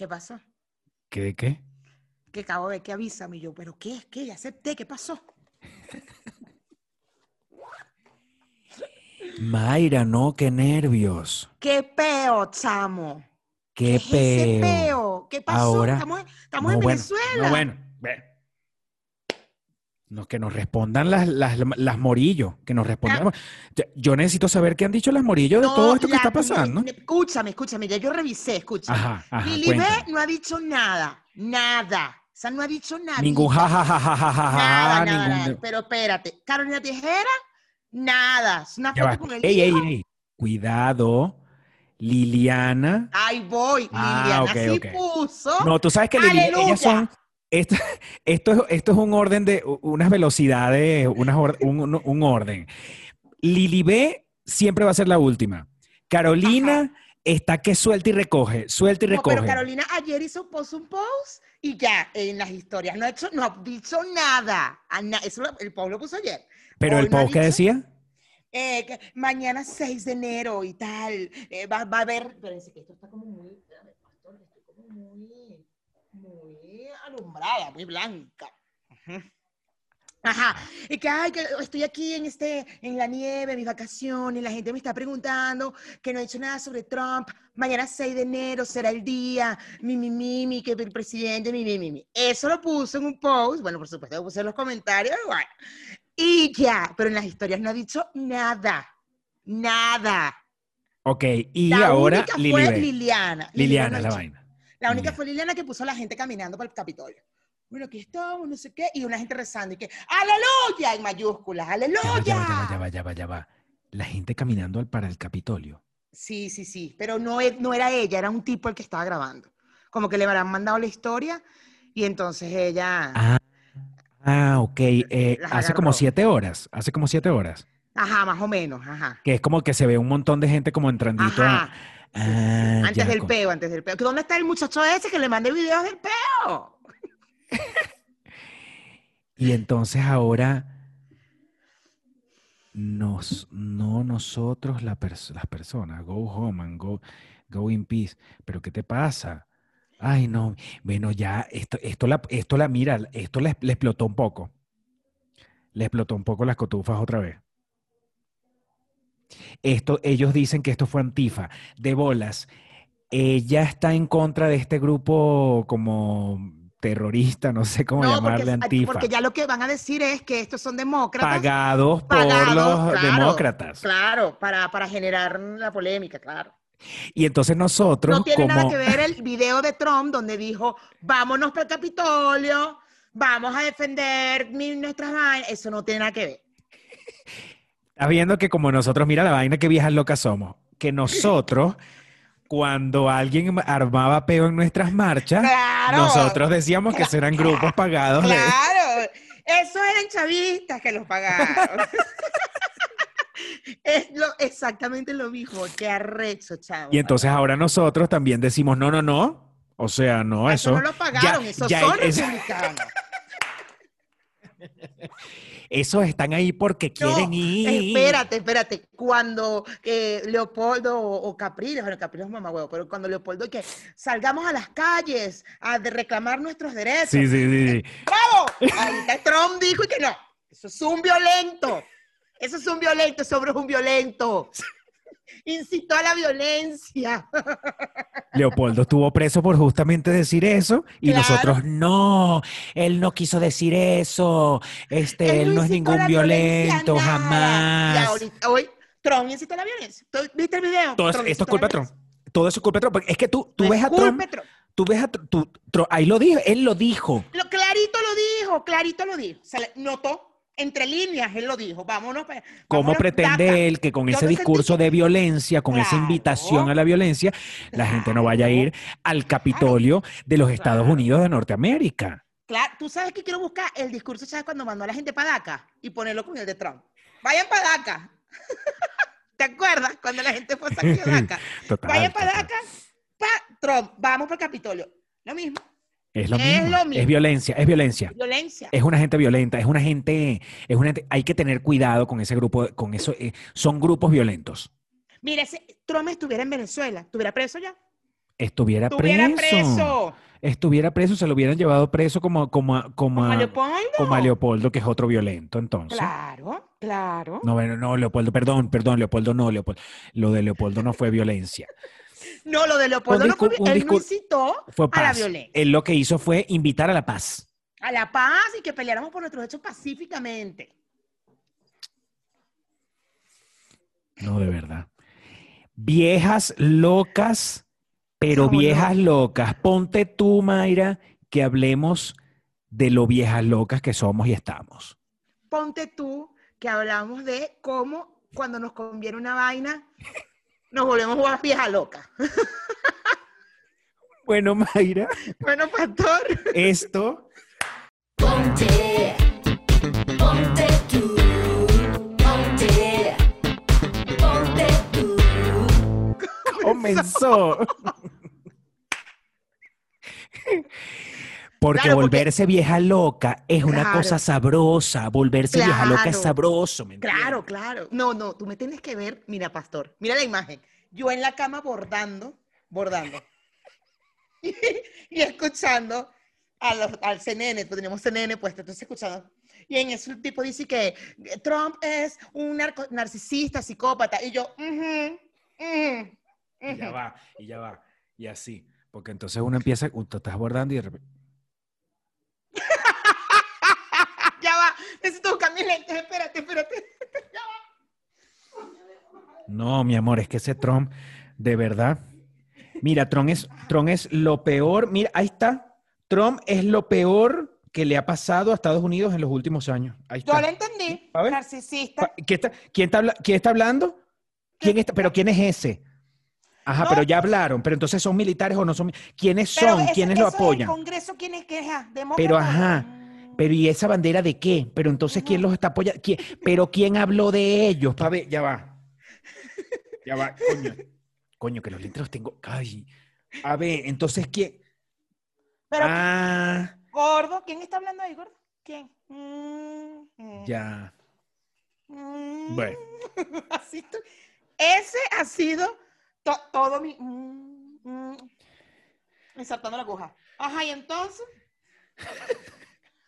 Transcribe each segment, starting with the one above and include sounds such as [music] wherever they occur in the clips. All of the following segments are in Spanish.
¿Qué pasó? ¿Qué de qué? Que acabo de que avísame y yo, ¿pero qué es? ¿Qué? Ya acepté, ¿qué pasó? [laughs] Mayra, no, qué nervios. ¿Qué peo, chamo? Qué, es ese peo. peo? ¿Qué pasó? Ahora- estamos estamos No, en bueno, Venezuela. No, bueno. No, que nos respondan las, las, las morillos, que nos respondan. Ya- Yo necesito saber qué han dicho las morillos de todo esto que está pasando. Escúchame, escúchame, ya yo revisé, escúchame. Lili B no ha dicho nada, nada. O sea, no ha dicho nada. Ningún ja, ja, ja, ja, ja, ja, ja, Nada, nada, ningún... Pero espérate, Carolina Tijera, nada. Es una foto con el Ey, ey, ey. Cuidado. Liliana. Ahí voy, Ah, Liliana sí puso. No, tú sabes que Lili- ¡Aleluya! ellas son. Esto, [laughs] esto, es, esto es un orden de unas velocidades, unas or- un, un- un orden. Lili B siempre va a ser la última. Carolina está que suelta y recoge, suelta y No, recoge. pero Carolina ayer hizo puso un post y ya en las historias no ha hecho, no ha dicho nada. A na- Eso lo- el post lo puso ayer. Pero Hoy el no post que dicho- decía, Eh, que mañana 6 de enero y tal. eh, va, va a haber. Espérense que esto está como muy. espérame, pastor, estoy como muy. Muy alumbrada, muy blanca. Ajá. Y que, ay, que estoy aquí en, este, en la nieve, en mis vacaciones, la gente me está preguntando que no he dicho nada sobre Trump. Mañana 6 de enero será el día, mi, mi, mi, mi, que el presidente, mi, mi, mi, mi. Eso lo puso en un post, bueno, por supuesto, lo puse en los comentarios, bueno. Y ya, pero en las historias no ha dicho nada, nada. ok, y la ahora única fue. Liliana. Liliana no la vaina. La única Ya. fue Liliana que puso a la gente caminando para el Capitolio. Bueno, aquí estamos, no sé qué, y una gente rezando y que ¡Aleluya! en mayúsculas, ¡Aleluya! ya va, ya va, ya va, ya va, ya va. La gente caminando al- para el Capitolio. Sí, sí, sí, pero no, e- no era ella, era un tipo el que estaba grabando. Como que le habrán mandado la historia y entonces ella, Ah, ah, ok. eh, hace como siete horas, hace como siete horas. ajá, más o menos, ajá. Que es como que se ve un montón de gente como entrandito a- Ajá. Sí. Ah, Antes del con- peo, antes del peo. ¿Dónde está el muchacho ese que le mandé videos del peo? [laughs] Y entonces ahora nos, no nosotros la pers- las personas, go home and go, go in peace. Pero ¿qué te pasa? Ay, no. Bueno, ya, esto, esto la, esto la, mira, esto le explotó un poco. Le explotó un poco las cotufas otra vez. Esto, ellos dicen que esto fue Antifa. De bolas. Ella está en contra de este grupo como terrorista, no sé cómo No, llamarle porque, Antifa. porque ya lo que van a decir es que estos son demócratas. pagados por pagados, los claro, demócratas. Claro, para, para generar la polémica, claro. Y entonces nosotros, No tiene como nada que ver el video de Trump donde dijo, vámonos para el Capitolio, vamos a defender nuestras vainas. Eso no tiene nada que ver. Estás viendo que como nosotros, mira la vaina que viejas locas somos, que nosotros, cuando alguien armaba peo en nuestras marchas, Claro. nosotros decíamos que eran grupos pagados de... Claro, esos eran chavistas que los pagaron. [laughs] es lo, exactamente lo mismo, qué arrecho, chavo. Y entonces ahora nosotros también decimos, no, no, no. O sea, no, eso, eso. no lo pagaron, ya- esos ya son es- republicanos. [laughs] Esos están ahí porque No, quieren ir. Espérate, espérate. Cuando eh, Leopoldo o, o Capriles, bueno, Capriles es mamagüevo, pero cuando Leopoldo que salgamos a las calles a de reclamar nuestros derechos. Sí, sí, sí, sí. ¡Bravo! Ahorita Trump dijo y que no. Eso es un violento. Eso es un violento, ese hombre es un violento. Incitó a la violencia. [laughs] Leopoldo estuvo preso por justamente decir eso y Claro. nosotros no, él no quiso decir eso, este, él, no es ningún violento, jamás. Ahorita, hoy Trump incitó a la violencia. ¿Tú ¿Viste el video? Todo Trump esto es culpa de Trump. Todo eso es culpa de Trump. porque Es que tú, tú No ves es a Trump, Trump. tú ves a tú- Tr- ahí lo dijo, él lo dijo. Lo, clarito lo dijo, clarito lo dijo. Se le notó entre líneas, él lo dijo. Vámonos. pa- ¿Cómo pretende daca. él que con Yo ese sentí discurso de violencia, con esa invitación a la violencia, la gente no vaya a ir al Capitolio de los Estados. Unidos de Norteamérica? Claro, tú sabes que quiero buscar el discurso, ¿sabes? Cuando mandó a la gente para DACA y ponerlo con el de Trump. Vayan para DACA. [laughs] ¿Te acuerdas? Cuando la gente fue a [laughs] DACA. Vayan para. DACA, para Trump. Vamos para el Capitolio. Lo mismo. Es lo Es mismo. lo Es violencia, es violencia. Violencia. Es una gente violenta, es una gente, es una gente- hay que tener cuidado con ese grupo, con eso, eh, son grupos violentos. Mira, si Trump estuviera en Venezuela, ¿estuviera preso ya? estuviera, Estuviera preso. preso. Estuviera preso, se lo hubieran llevado preso como, como, como, Como a, Leopoldo. como a Leopoldo, que es otro violento, entonces. Claro, claro. No, bueno, no, Leopoldo, perdón, perdón, Leopoldo no, Leopoldo. Lo de Leopoldo no fue violencia. No, lo de Leopoldo no fue, él no incitó Fue a la violencia, Él lo que hizo fue invitar a la paz. a la paz y que peleáramos por nuestros hechos pacíficamente. No, de verdad. Viejas locas, pero viejas locas. Ponte tú, Mayra, que hablemos de lo viejas locas que somos y estamos. Ponte tú que hablamos de cómo cuando nos conviene una vaina nos volvemos una vieja loca. Bueno, Mayra, Bueno, pastor, esto Ponte, ponte tú, ponte, ponte tú. comenzó. [laughs] Porque Claro, porque- volverse vieja loca es una Claro. cosa sabrosa. Volverse vieja loca es Claro. sabroso, ¿me claro, claro. No, no, tú me tienes que ver, mira, pastor, mira la imagen. Yo en la cama bordando, bordando. [laughs] y, y escuchando a los- al CNN, pues tenemos CNN puesto, entonces escuchando. Y en eso el tipo dice que Trump es un narco- narcisista, psicópata. Y yo, ujú, ujú, Y ya va, y ya va. Y así. Porque entonces uno empieza, tú estás bordando y de repente. [laughs] ya va, necesito buscar mis lentes, espérate, espérate. [laughs] No, mi amor, es que ese Trump, de verdad. Mira, Trump es, Trump es lo peor. Mira, ahí está. Trump es lo peor que le ha pasado a Estados Unidos en los últimos años. Ahí Yo está. lo entendí, A ver. narcisista. ¿Quién está, quién está quién está hablando? ¿Quién está, ¿Pero quién es ese? Ajá, No. pero ya hablaron. Pero entonces son militares o no son. ¿Quiénes Pero son? eso- ¿Quiénes lo eso es apoyan? El Congreso, ¿quién es que es? Demócrata. Pero ajá. Pero ¿y esa bandera de qué? Pero entonces, ¿quién los está apoyando? ¿Quién- Pero ¿quién habló de ellos? Pa' ver, ya va. Ya va, coño. Coño, que los lentes los tengo. Ay. A ver, entonces, ¿quién? Pero, Ah, gordo, ¿quién está hablando ahí, gordo? ¿Quién? Mm, mm, ya. mm. Bueno. [laughs] Así estoy. Ese ha sido to- todo mi... mm, mm. La aguja. Ajá, y entonces...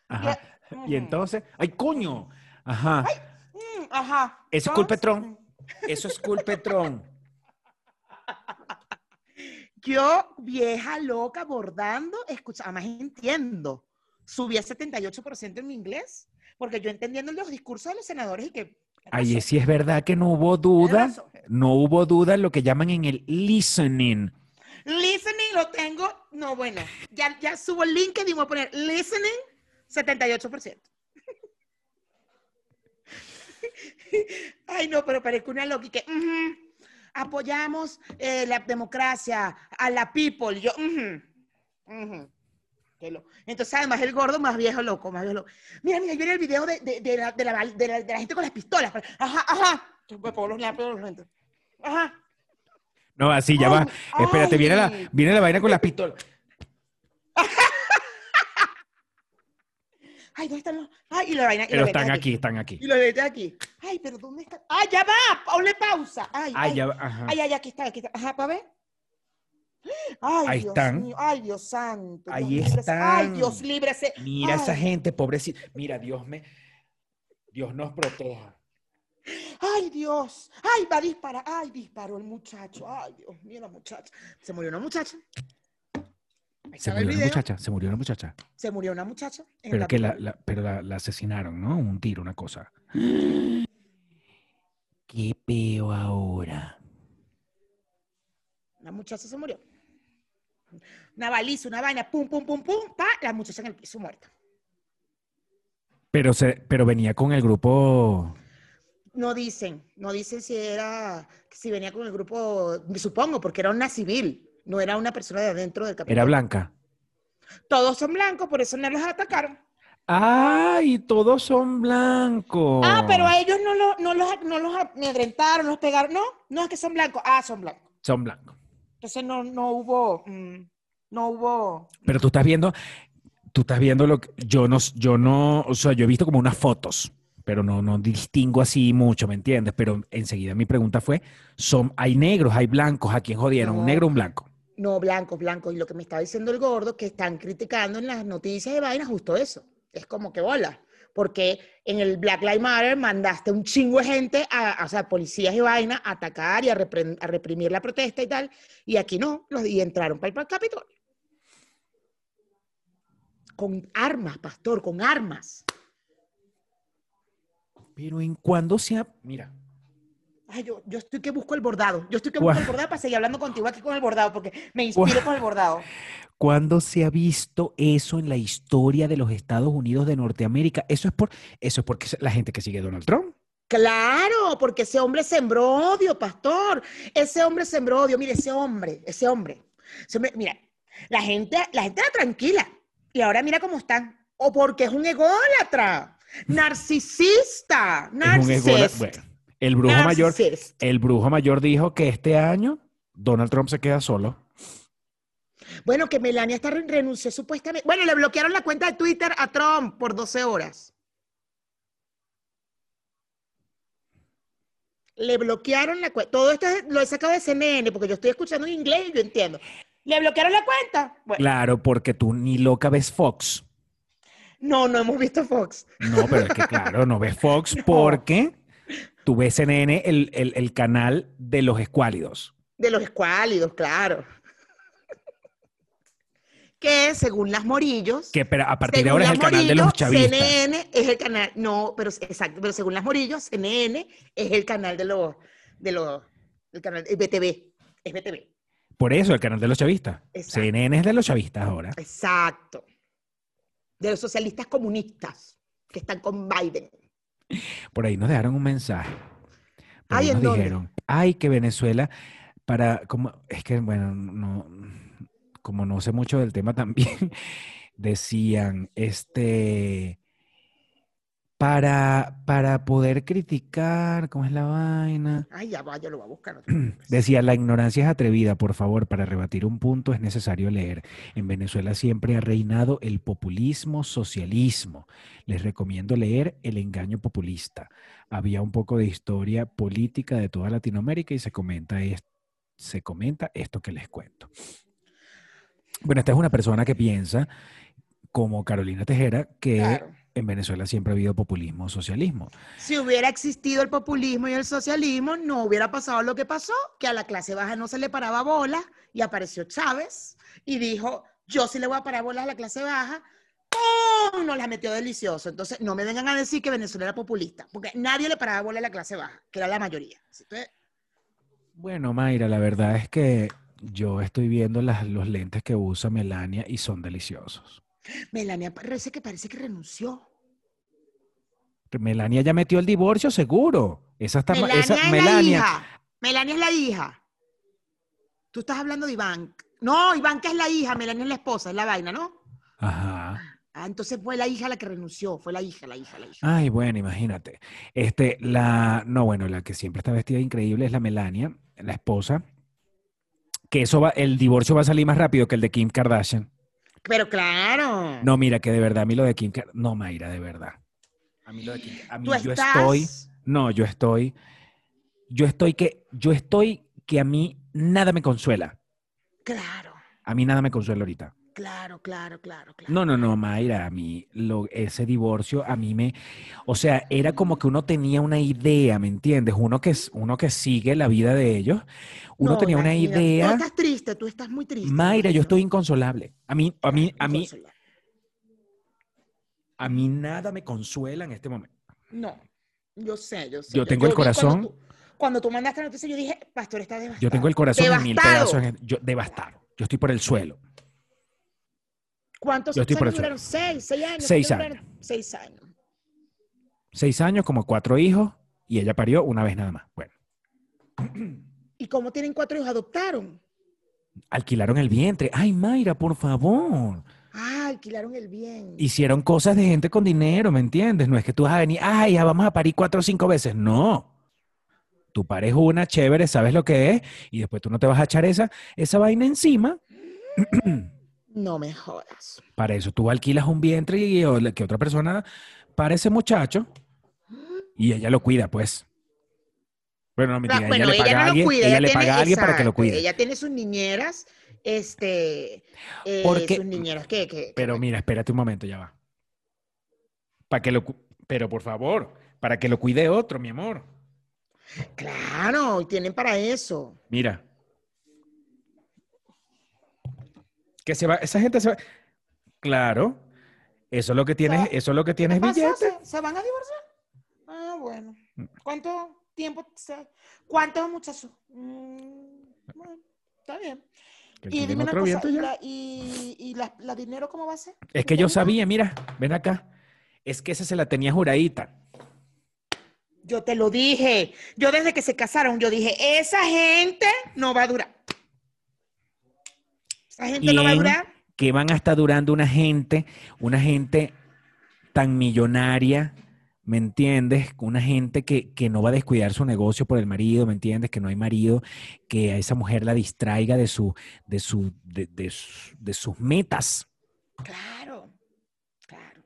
Ajá. Y entonces, ¡ay, coño! Ajá. Mm, ajá. Eso es Trump. Eso es Trump. [laughs] Yo, vieja loca, bordando, escucha, además entiendo. Subí a 78% en mi inglés, porque yo entendiendo los discursos de los senadores y que... Ahí sí es verdad que no hubo duda. No hubo duda en lo que llaman en el listening. Listening lo tengo, no, bueno, ya, ya subo el link que dimos a poner listening, 78%. [laughs] Ay, no, pero parezco una loca y que ujú, apoyamos eh, la democracia, a la people. Yo, ujú, ujú. Qué Entonces, además, el gordo más viejo loco, más viejo loco. Mira, mira, yo era el video de, de, de la, de, la, de la- de la gente con las pistolas. Ajá, ajá. Yo me pongo los los lentes. Ajá. No, así ya va. Ay, Espérate, viene la, viene la vaina con las pistolas. [laughs] Ay, ¿dónde están los...? Ay, y la vaina. y Pero los están aquí, están aquí. Y lo de aquí. Ay, pero ¿dónde está? ¡Ay, ya va! Ponle pausa. Ay, Ay, ay, ya va, ajá. ay, ay, aquí está, aquí está. Ajá, para ver. Ay, Ahí Dios están. mío. Ay, Dios santo. Ahí están. Ay, Dios líbrese. Mira esa Ay, gente, pobrecita. Mira, Dios me. Dios nos proteja. Ay, Dios. Ay, va a disparar. Ay, disparó el muchacho. Ay, Dios mío, la muchacha. Se murió una muchacha. Ahí Se murió una muchacha, se murió una muchacha. Se murió una muchacha. Pero que la, pero la, la asesinaron, ¿no? Un tiro, una cosa. Qué peo ahora. La muchacha se murió. Una baliza, una vaina, pum, pum, pum, pum, pa, la muchacha en el piso muerta. Pero se, pero venía con el grupo. No dicen, no dicen si era, si venía con el grupo, supongo, porque era una civil, no era una persona de adentro del Capitolio. Era blanca. Todos son blancos, por eso no los atacaron. ¡Ay! Todos son blancos. Ah, pero a ellos no, lo- no, los, no los amedrentaron, los pegaron. No, no es que son blancos. Ah, son blancos. Son blancos. Entonces no, no hubo, mm, no hubo. Pero tú estás viendo, tú estás viendo lo que yo no, yo no, o sea, yo he visto como unas fotos, pero no, no distingo así mucho, ¿me entiendes? Pero enseguida mi pregunta fue, son, hay negros, hay blancos, ¿a quién jodieron? ¿Un negro o un blanco? No, blancos, blancos. Y lo que me estaba diciendo el gordo, que están criticando en las noticias de vaina justo eso. Es como que bola. Porque en el Black Lives Matter mandaste un chingo de gente, a, o sea, policías y vaina, a atacar y a, reprimir la protesta y tal. Y aquí no, y entraron para el Capitolio. Con armas, pastor, con armas. Pero en cuando sea, mira, Ay, yo, yo estoy que busco el bordado. Yo estoy que busco el bordado para seguir hablando contigo aquí con el bordado, porque me inspiro con el bordado. ¿cuándo se ha visto eso en la historia de los Estados Unidos de Norteamérica? Eso es por, eso es porque la gente que sigue a Donald Trump. Claro, porque ese hombre sembró odio, pastor. Ese hombre sembró odio. Mire, ese hombre, ese hombre. ese hombre- mira, la gente, la gente era tranquila. Y ahora mira cómo están. O porque es un ególatra, narcisista, narcisista. El brujo mayor, el brujo mayor dijo que este año Donald Trump se queda solo. Bueno, que Melania está re- renunció supuestamente. Bueno, le bloquearon la cuenta de Twitter a Trump por 12 horas. Le bloquearon la cuenta. Todo esto es- lo he sacado de CNN porque yo estoy escuchando en inglés y yo entiendo. Le bloquearon la cuenta. Bueno, Claro, porque tú ni loca ves Fox. no, no hemos visto Fox. No, pero es que claro, no ves Fox [laughs] No. porque tú ves CNN, el, el- el canal de los escuálidos. De los escuálidos, claro. [laughs] Que según las Morillos. Que pero a partir de ahora es el canal de los chavistas. CNN es el canal, no, pero exacto, pero según las Morillos, CNN es el canal de los, de los, el canal, el BTV, es BTV, Por eso, el canal de los chavistas. Exacto. CNN es de los chavistas ahora. exacto. De los socialistas comunistas que están con Biden. Por ahí nos dejaron un mensaje. Por ahí Ay, ¿en nos dónde? dijeron, ay, que Venezuela, para, como, es que, bueno, no, como no sé mucho del tema también, [laughs] decían, este, para, para poder criticar, ¿cómo es la vaina? Ay, ya va, yo lo voy a buscar. [clears throat] Decía, la ignorancia es atrevida, por favor, para rebatir un punto es necesario leer. En Venezuela siempre ha reinado el populismo socialismo. Les recomiendo leer El engaño populista. Había un poco de historia política de toda Latinoamérica y se comenta, es- se comenta esto que les cuento. Bueno, esta es una persona que piensa, como Carolina Tejera, que Claro. En Venezuela siempre ha habido populismo socialismo. Si hubiera existido el populismo y el socialismo, no hubiera pasado lo que pasó, que a la clase baja no se le paraba bola y apareció Chávez y dijo, yo sí le voy a parar bolas a la clase baja, ¡pum! Nos la metió delicioso. Entonces, no me vengan a decir que Venezuela era populista, porque nadie le paraba bola a la clase baja, que era la mayoría. Entonces, Bueno, Mayra, la verdad es que yo estoy viendo las- los lentes que usa Melania y son deliciosos. Melania parece que parece que renunció. Melania ya metió el divorcio, seguro. Esa está Melania esa- es la Melania. hija. Melania es la hija. Tú estás hablando de Iván. No, Iván que es la hija, Melania es la esposa, es la vaina, ¿no? Ajá. Ah, entonces fue la hija la que renunció, fue la hija, la hija, la hija. Ay, bueno, imagínate. Este, la, no, bueno, la que siempre está vestida increíble es la Melania, la esposa. Que eso va, el divorcio va a salir más rápido que el de Kim Kardashian. Pero claro. No, mira, que de verdad a mí lo de Kim Kardashian. No, Mayra, de verdad. A mí lo de Kim A mí Tú yo estás. estoy. No, yo estoy. Yo estoy que. Yo estoy que a mí nada me consuela. Claro, A mí nada me consuela ahorita. Claro, claro, claro, claro. No, no, no, Mayra, a mí lo, ese divorcio a mí me, o sea, era como que uno tenía una idea, ¿me entiendes? Uno que, uno que sigue la vida de ellos, uno No, tenía una imagínate. Tú idea. estás triste, tú estás muy triste. Mayra, yo estoy inconsolable. A mí, a mí, a mí, a mí nada me consuela en este momento. No, yo sé, yo sé. Yo tengo el cuando corazón- tú- Cuando tú, mandaste la noticia, yo dije, Pastor está devastado. Yo tengo el corazón en mil Devastado. pedazos, yo, devastado. Yo estoy por el suelo. ¿Cuántos años duraron? Seis, seis años. Seis ¿cuántos duraron? Seis años. Seis años, como cuatro hijos, y ella parió una vez nada más. Bueno, ¿Y cómo tienen cuatro hijos? ¿Adoptaron? alquilaron el vientre. Ay, Mayra, por favor. Ah, alquilaron el bien. hicieron cosas de gente con dinero, ¿me entiendes? No es que tú vas a venir, ay, ya vamos a parir cuatro o cinco veces. No. Tú pares una, chévere, sabes lo que es, y después tú no te vas a echar esa, esa vaina encima. [clears throat] No me jodas. Para eso tú alquilas un vientre y que otra persona para ese muchacho y ella lo cuida, pues. Bueno, no, mentira, Ah, bueno, ella le paga ella a no lo alguien, cuida. ella le paga a alguien para que lo cuide. Ella tiene sus niñeras este, eh, Porque- sus niñeras que, que- que- Pero mira, espérate un momento, ya va. Para que lo, pero por favor, para que lo cuide otro, mi amor. Claro, y tienen para eso. Mira. Que se va, esa gente se va. Claro. Eso es lo que tienes, eso es lo que tienes billete. ¿Se, se van a divorciar? Ah, bueno. ¿Cuánto tiempo? se- ¿Cuántos muchachos? Mm, bueno, está bien. Y dime una cosa, ¿y, la, y, y la- la dinero cómo va a ser? Es que yo sabía, mira, ven acá. Es que esa se la tenía juradita. Yo te lo dije. Yo desde que se casaron, yo dije, esa gente no va a durar. Esa gente no va a durar. que van a estar durando una gente, una gente tan millonaria, ¿me entiendes? Una gente que, que no va a descuidar su negocio por el marido, ¿me entiendes? Que no hay marido, que a esa mujer la distraiga de, su, de, su, de, de su- de sus metas. Claro, claro.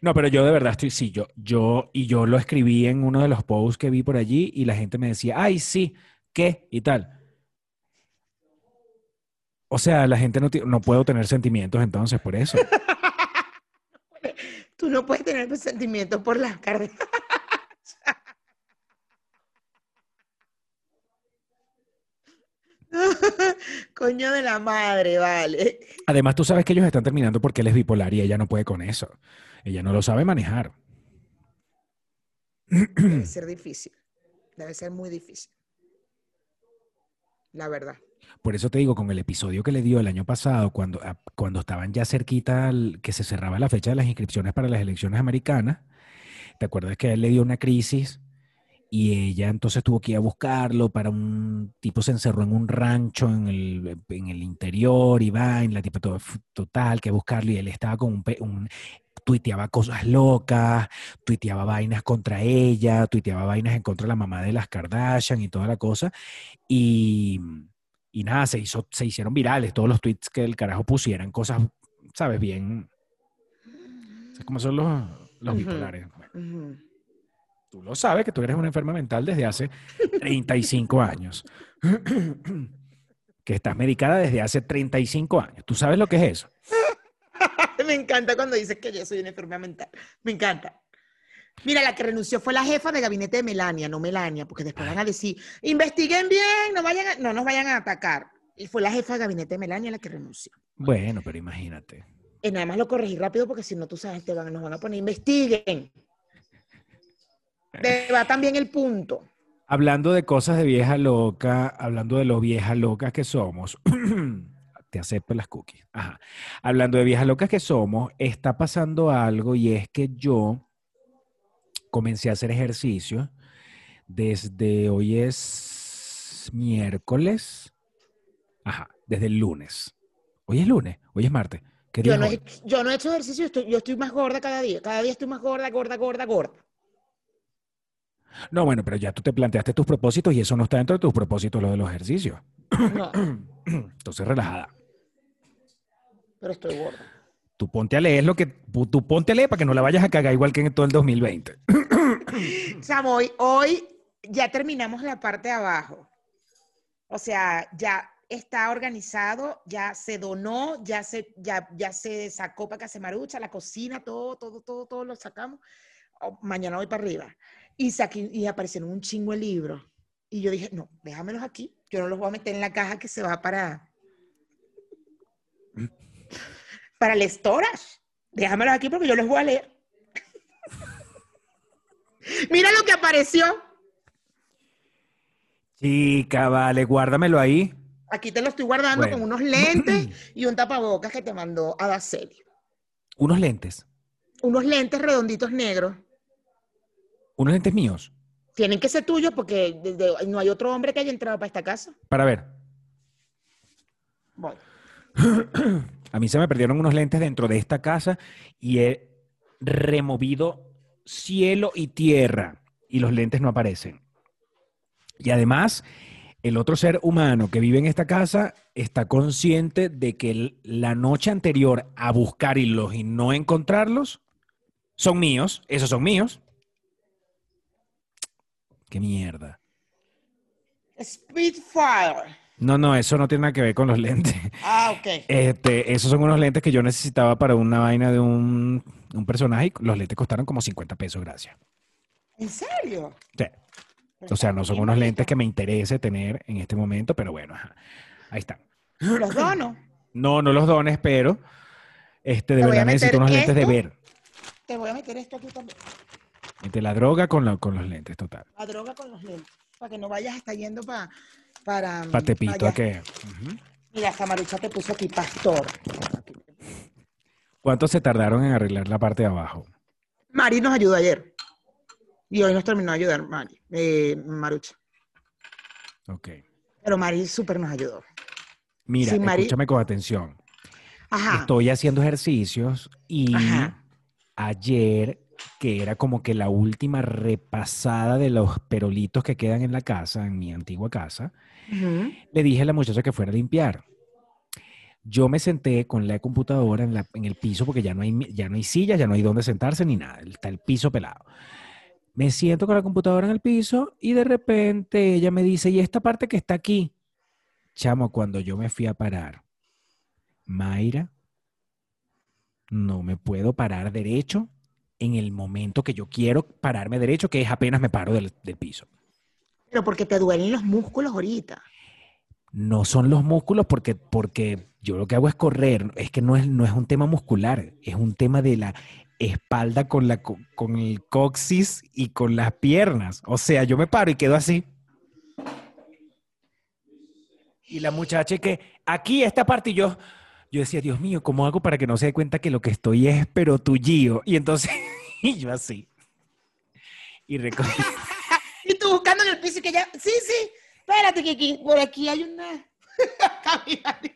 No, pero yo de verdad estoy, sí, yo, yo, y yo lo escribí en uno de los posts que vi por allí y la gente me decía, ay, sí, ¿qué? Y tal. O sea, la gente no, no puedo tener sentimientos entonces por eso. [laughs] Tú no puedes tener sentimientos por las carnes. [laughs] Coño de la madre, vale. Además, tú sabes que ellos están terminando porque él es bipolar y ella no puede con eso. Ella no lo sabe manejar. Debe ser difícil. Debe ser muy difícil. La verdad. Por eso te digo, con el episodio que le dio el año pasado, cuando, a- cuando estaban ya cerquita, que se cerraba la fecha de las inscripciones para las elecciones americanas, ¿te acuerdas que a él le dio una crisis? Y ella entonces tuvo que ir a buscarlo para un tipo se encerró en un rancho en el, en el interior y va, en la tipo to- total, que buscarlo y él estaba con un, un tuiteaba cosas locas, tuiteaba vainas contra ella, tuiteaba vainas en contra de la mamá de las Kardashian y toda la cosa. Y, y nada, se, hizo, se hicieron virales todos los tweets que el carajo pusieran, cosas, ¿sabes? Bien. ¿Sabes cómo son los, los bipolares? Bueno, tú lo sabes que tú eres una enferma mental desde hace 35 años. que estás medicada desde hace 35 años. ¿Tú sabes lo que es eso? [laughs] Me encanta cuando dices que yo soy una enfermedad mental. Me encanta. Mira, la que renunció fue la jefa de gabinete de Melania, no Melania, porque después van a decir, investiguen bien, no, vayan a- no nos vayan a atacar. Y fue la jefa de gabinete de Melania la que renunció. Bueno, pero imagínate. Y nada más lo corregí rápido porque si no, tú sabes, te van, nos van a poner, investiguen. Debatan bien el punto. Hablando de cosas de vieja loca, hablando de lo vieja locas que somos, [clears throat] te acepto las cookies. Ajá. Hablando de viejas locas que somos, está pasando algo y es que yo comencé a hacer ejercicio desde hoy es miércoles. Ajá, desde el lunes. Hoy es lunes, hoy es martes. ¿Qué día Yo no, he, yo no he hecho ejercicio, estoy- yo estoy más gorda cada día. Cada día estoy más gorda, gorda, gorda, gorda. No, bueno, pero ya tú te planteaste tus propósitos y eso no está dentro de tus propósitos, lo de los ejercicios. No, [clears throat] Entonces, relajada. pero estoy gorda. Tú ponte a leer lo que tú ponte a leer para que no la vayas a cagar igual que en todo el 2020. [clears throat] Sam, hoy, hoy ya terminamos la parte de abajo. O sea, ya está organizado, ya se donó, ya se, ya, ya se sacó para que se marucha, la cocina, todo, todo, todo, todo lo sacamos. Oh, mañana voy para arriba. Y, saqué, y aparecieron un chingo de libros. Y yo dije, no, déjamelos aquí. Yo no los voy a meter en la caja que se va para... Para el storage. Déjamelos aquí porque yo los voy a leer. [laughs] Mira lo que apareció. Chica, vale, guárdamelo ahí. Aquí te lo estoy guardando Bueno. con unos lentes [clears throat] y un tapabocas que te mandó Adaceli. Unos lentes. Unos lentes redonditos negros. Unos lentes míos. Tienen que ser tuyos porque no hay otro hombre que haya entrado para esta casa. Para ver. Voy. [clears throat] A mí se me perdieron unos lentes dentro de esta casa y he removido cielo y tierra y los lentes no aparecen. Y además, el otro ser humano que vive en esta casa está consciente de que la noche anterior a buscarlos y no encontrarlos son míos, esos son míos. Qué mierda. Spitfire. No, no, eso no tiene nada que ver con los lentes. Ah, ok. Este, esos son unos lentes que yo necesitaba para una vaina de un, un personaje. y Los lentes costaron como 50 pesos, gracias. ¿En serio? Sí. O sea, no son unos lentes que me interese tener en este momento, pero bueno, ajá. ahí están. Los dono. No, no los dones, pero este, de verdad necesito unos lentes de ver. Te voy a meter esto aquí también. Entre la droga con, la- con los lentes, total. La droga con los lentes. Para que no vayas a estar yendo pa- para. Pa' Tepito. ¿a qué? Ujú. Mira, Samarucha te puso aquí pastor. ¿Cuánto se tardaron en arreglar la parte de abajo? Mari nos ayudó ayer. Y hoy nos terminó de ayudar Mari, eh, Marucha. Ok. Pero Mari súper nos ayudó. Mira, Mari- escúchame con atención. Ajá. Estoy haciendo ejercicios y Ajá. ayer, que era como que la última repasada de los perolitos que quedan en la casa, en mi antigua casa, le dije a la muchacha que fuera a limpiar. Yo me senté con la computadora en, el piso porque ya no, hay, ya no hay sillas, ya no hay dónde sentarse ni nada. Está el piso pelado. Me siento con la computadora en el piso y de repente ella me dice, ¿y esta parte que está aquí? Chamo, cuando yo me fui a parar, Mayra, no me puedo parar derecho en el momento que yo quiero pararme derecho, que es apenas me paro del piso. Pero porque te duelen los músculos ahorita. No son los músculos porque, porque yo lo que hago es correr. Es que no es, no es un tema muscular, es un tema de la espalda con, la, co- con el coxis y con las piernas. O sea, yo me paro y quedo así. Y la muchacha que, aquí esta parte y yo, yo decía, Dios mío, ¿cómo hago para que no se dé cuenta que lo que estoy es pero tuyo? Y entonces, [laughs] y yo así. Y recogí. [laughs] Y tú buscando en el piso y que ya. Sí, sí. Espérate, que por aquí hay una. [laughs]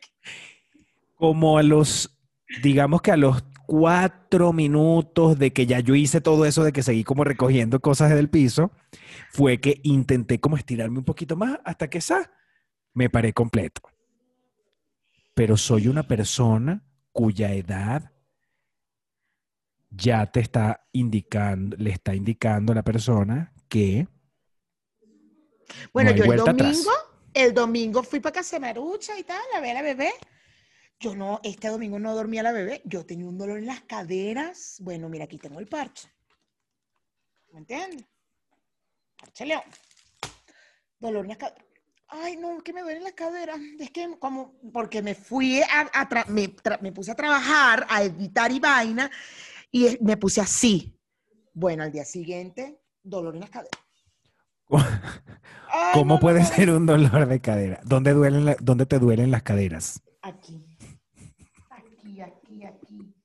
como a los, digamos que a los cuatro minutos de que ya yo hice todo eso, de que seguí como recogiendo cosas del piso, fue que intenté como estirarme un poquito más hasta que esa me paré completo. Pero soy una persona cuya edad ya te está indicando, le está indicando a la persona que Bueno, No yo el atrás. domingo, el domingo fui para casa de Marucha y tal, a ver a la bebé. Yo no, este domingo no dormía la bebé. Yo tenía un dolor en las caderas. Bueno, mira, aquí tengo el parche. ¿Me entiendes? Parche león. Dolor en las caderas. Ay, no, que me duelen las caderas. Es que como, porque me fui a, a me, me puse a trabajar, a editar y vaina, y me puse así. Bueno, al día siguiente, dolor en las caderas. [laughs] Ay, ¿Cómo no, puede ser un dolor de cadera? ¿Dónde, duelen la- dónde te duelen las caderas? Aquí. Aquí, aquí, aquí.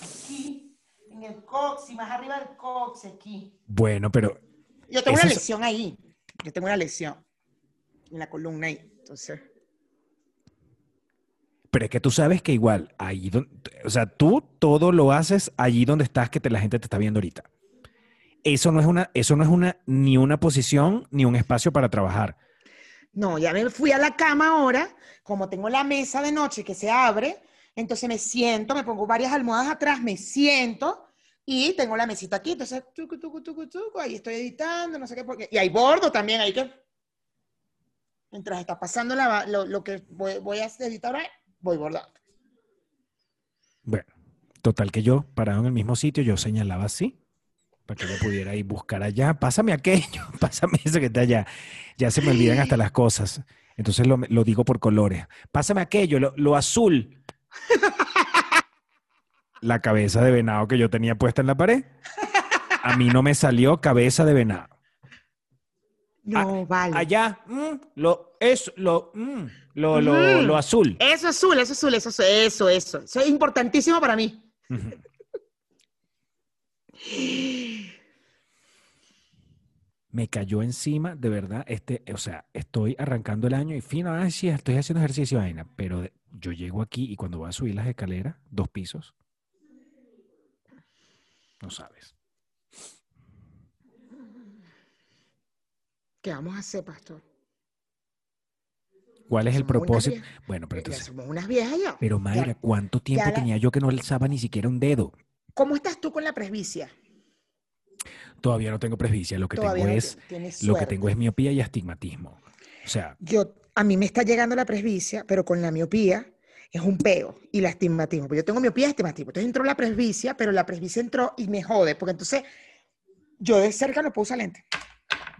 Aquí. En el cox y más arriba del cox, aquí. Bueno, pero Yo tengo una es- lesión ahí. Yo tengo una lesión. En la columna ahí. Entonces. Pero es que tú sabes que igual, allí donde, o sea, tú todo lo haces allí donde estás, que te- la gente te está viendo ahorita. Eso no es una, eso no es una, ni una posición, ni un espacio para trabajar. No, ya me fui a la cama ahora. Como tengo la mesa de noche que se abre, entonces me siento, me pongo varias almohadas atrás, me siento y tengo la mesita aquí. Entonces, tucu, tucu, tucu, tucu, ahí estoy editando, no sé qué. Porque... Y hay bordo también, ahí que. Mientras está pasando la- lo, lo que voy, voy a editar ahora, voy bordando. Bueno, total que yo, parado en el mismo sitio, yo señalaba así, para que yo pudiera ir buscar allá. Pásame aquello, [laughs] pásame eso que está allá. Ya se me olvidan hasta las cosas. Entonces lo, lo digo por colores. Pásame aquello, lo, lo azul. La cabeza de venado que yo tenía puesta en la pared. A mí no me salió cabeza de venado. No, vale. Allá, mm, lo, es, lo, mm, lo, lo, lo azul. Eso azul, eso azul, eso, eso, eso. Eso es importantísimo para mí. Ujú. Me cayó encima, de verdad, este, o sea, estoy arrancando el año y fino, ay, sí, estoy haciendo ejercicio, vaina, pero yo llego aquí y cuando voy a subir las escaleras, dos pisos, no sabes. ¿Qué vamos a hacer, pastor? ¿Cuál es el propósito? Bueno, pero Ya entonces, somos unas viejas ya. pero Mayra, ¿cuánto tiempo la- tenía yo que no alzaba ni siquiera un dedo? ¿Cómo estás tú con la presbicia? Todavía no tengo presbicia, lo que Todavía tengo no es, lo que tengo es miopía y astigmatismo. O sea, Yo, a mí me está llegando la presbicia, pero con la miopía es un peo y la astigmatismo. Porque yo tengo miopía y astigmatismo. Entonces entró la presbicia, pero la presbicia entró y me jode, porque entonces yo de cerca no puedo usar lentes.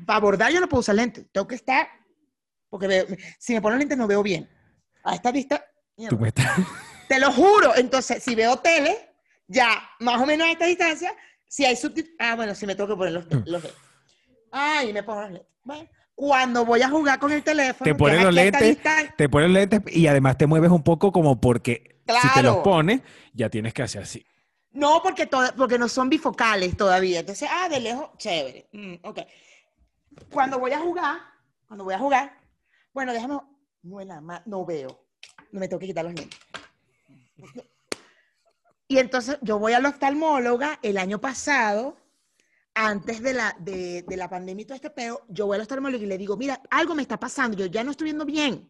Para abordar yo no puedo usar lentes. Tengo que estar, porque veo- si me pongo lentes no veo bien. A esta vista, mierda. Tú me estás- te lo juro. Entonces, si veo tele, ya más o menos a esta distancia, si hay subtítulos, ah, bueno, si me tengo que poner los, Mm. los lentes. Ay, me pongo los lentes. Bueno, cuando voy a jugar con el teléfono, Te pones es los lentes, te pones los lentes y además te mueves un poco como porque si te los pones, ya tienes que hacer así. No, porque, toda- porque no son bifocales todavía. Entonces, ah, de lejos, chévere. Mm, ok. Cuando voy a jugar, cuando voy a jugar, bueno, déjame, no, no veo. No me tengo que quitar los lentes. Y entonces yo voy a la oftalmóloga el año pasado, antes de la, de, de la pandemia y todo este peo, yo voy al oftalmólogo y le digo, mira, algo me está pasando, yo ya no estoy viendo bien.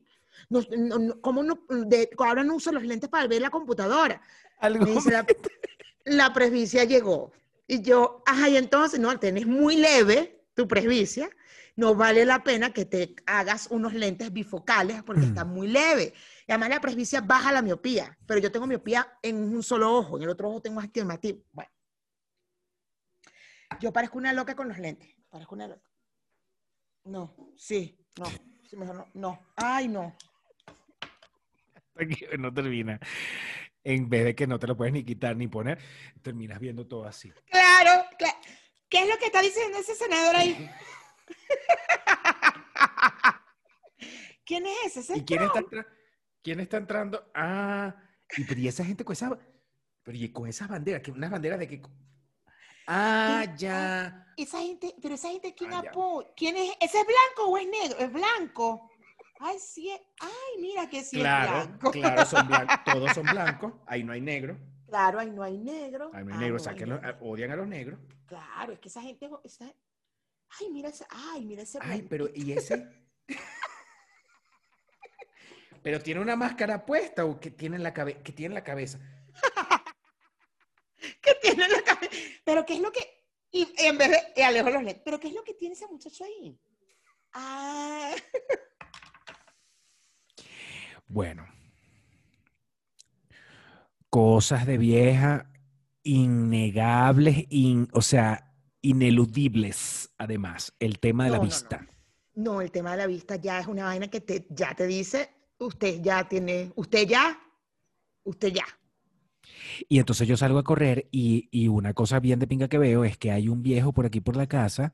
No, no, ¿cómo no, de- ahora no uso los lentes para ver la computadora. Algo Me dice la, [laughs] la presbicia llegó. Y yo, ajá, y entonces, no, tenés muy leve tu presbicia, no vale la pena que te hagas unos lentes bifocales porque está muy leve. Y además la presbicia baja la miopía, pero yo tengo miopía en un solo ojo, en el otro ojo tengo astigmatismo. Bueno, yo parezco una loca con los lentes, parezco una loca. No, sí, no, sí, mejor no, no, ay, no. Aquí no termina. En vez de que no te lo puedes ni quitar ni poner, terminas viendo todo así. Claro, claro. ¿Qué es lo que está diciendo ese senador ahí? [laughs] ¿Quién es ese? ¿Y quién está, entra- quién está entrando? Ah, y, pero y esa gente con esa, pero y con esas banderas, que unas banderas de que, ah, ya. Esa gente, pero esa gente, ¿quién Ah, ya. apoya? ¿Quién es? ¿Ese es blanco o es negro? Es blanco. Ay, sí. es- Ay, mira que sí es Claro, blanco. claro, son blancos, [laughs] todos son blancos, ahí no hay negro, Claro, ahí no hay negro. ahí no hay Ah, negro, no hay sáquenlo, negro. odian a los negros. Claro, es que esa gente. esa- Ay, mira ese. Ay, mira ese. Ay, blanco. pero ¿y ese? [laughs] Pero tiene una máscara puesta o que tiene en la cabeza, que tiene en la cabeza. [laughs] ¿Qué tiene en la cabeza? Pero ¿qué es lo que.? Y en vez de. Y alejo los lentes. ¿Pero qué es lo que tiene ese muchacho ahí? Ah. [laughs] Bueno. Cosas de vieja innegables, in- o sea, ineludibles, además, el tema de la No, no, no. vista. No, el tema de la vista ya es una vaina que te, ya te dice, usted ya tiene, usted ya, usted ya. Y entonces yo salgo a correr y, y una cosa bien de pinga que veo es que hay un viejo por aquí por la casa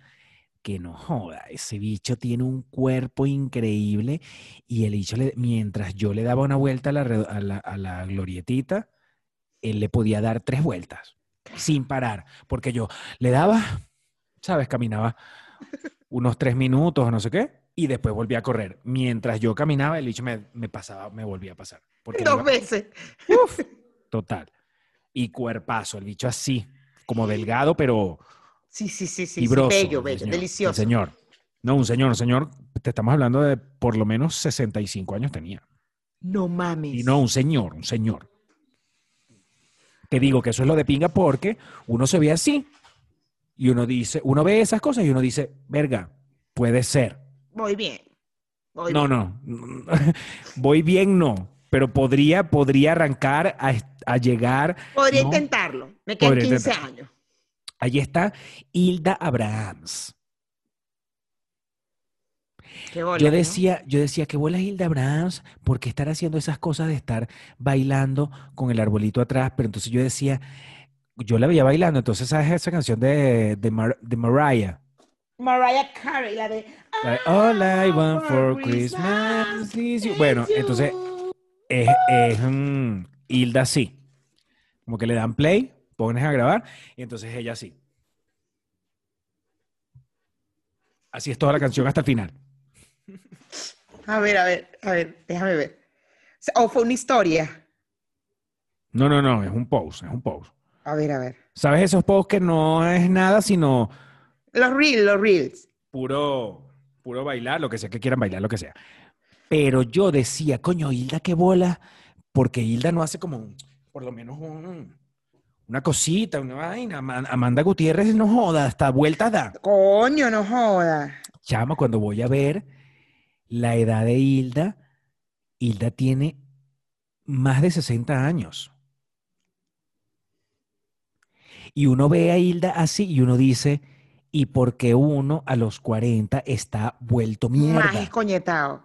que no joda, ese bicho tiene un cuerpo increíble y el bicho, mientras yo le daba una vuelta a la, a la, a la glorietita, él le podía dar tres vueltas sin parar, porque yo le daba, ¿sabes? Caminaba unos tres minutos o no sé qué, y después volvía a correr. Mientras yo caminaba, el bicho me, me pasaba, me volvía a pasar. Porque Dos veces. Uf, total. Y cuerpazo, el bicho así, como delgado, pero Sí, sí, sí, sí. bello, el bello, señor, el delicioso. señor. No, un señor, un señor, te estamos hablando de por lo menos 65 años tenía. No mames. Y no un señor, un señor. Te digo que eso es lo de pinga porque uno se ve así y uno dice, uno ve esas cosas y uno dice, verga, puede ser. Voy bien. Voy No, bien. no. [laughs] Voy bien, no. Pero podría, podría arrancar a, a llegar. Podría no. intentarlo. Me quedan Podría 15 intentarlo. años. Allí está Hilda Abrahams. Qué bola, Yo ¿no? decía, yo decía, que bola Hilda Abrahams, porque estar haciendo esas cosas de estar bailando con el arbolito atrás, pero entonces yo decía, yo la veía bailando, entonces sabes esa canción de, de, Mar- de Mariah, Mariah Carey, la de la de, All I want for Christmas is you. Bueno, entonces es, es mm, Hilda sí, como que le dan play, pones a grabar, y entonces ella sí. Así es toda la canción hasta el final. A ver, a ver, a ver, déjame ver. O fue una historia. No, no, no, es un pose, es un pose. A ver, a ver. ¿Sabes esos posts que no es nada sino Los reels, los reels. puro, puro bailar, lo que sea que quieran bailar, lo que sea? Pero yo decía, coño, Hilda, qué bola, porque Hilda no hace como, un- por lo menos un- una cosita, una vaina. Ama- Amanda Gutiérrez no joda, hasta vuelta da. Coño, no joda. Chama, cuando voy a ver, la edad de Hilda, Hilda tiene más de 60 años. Y uno ve a Hilda así y uno dice, ¿y por qué uno a los 40 está vuelto Más mierda? escoñetado.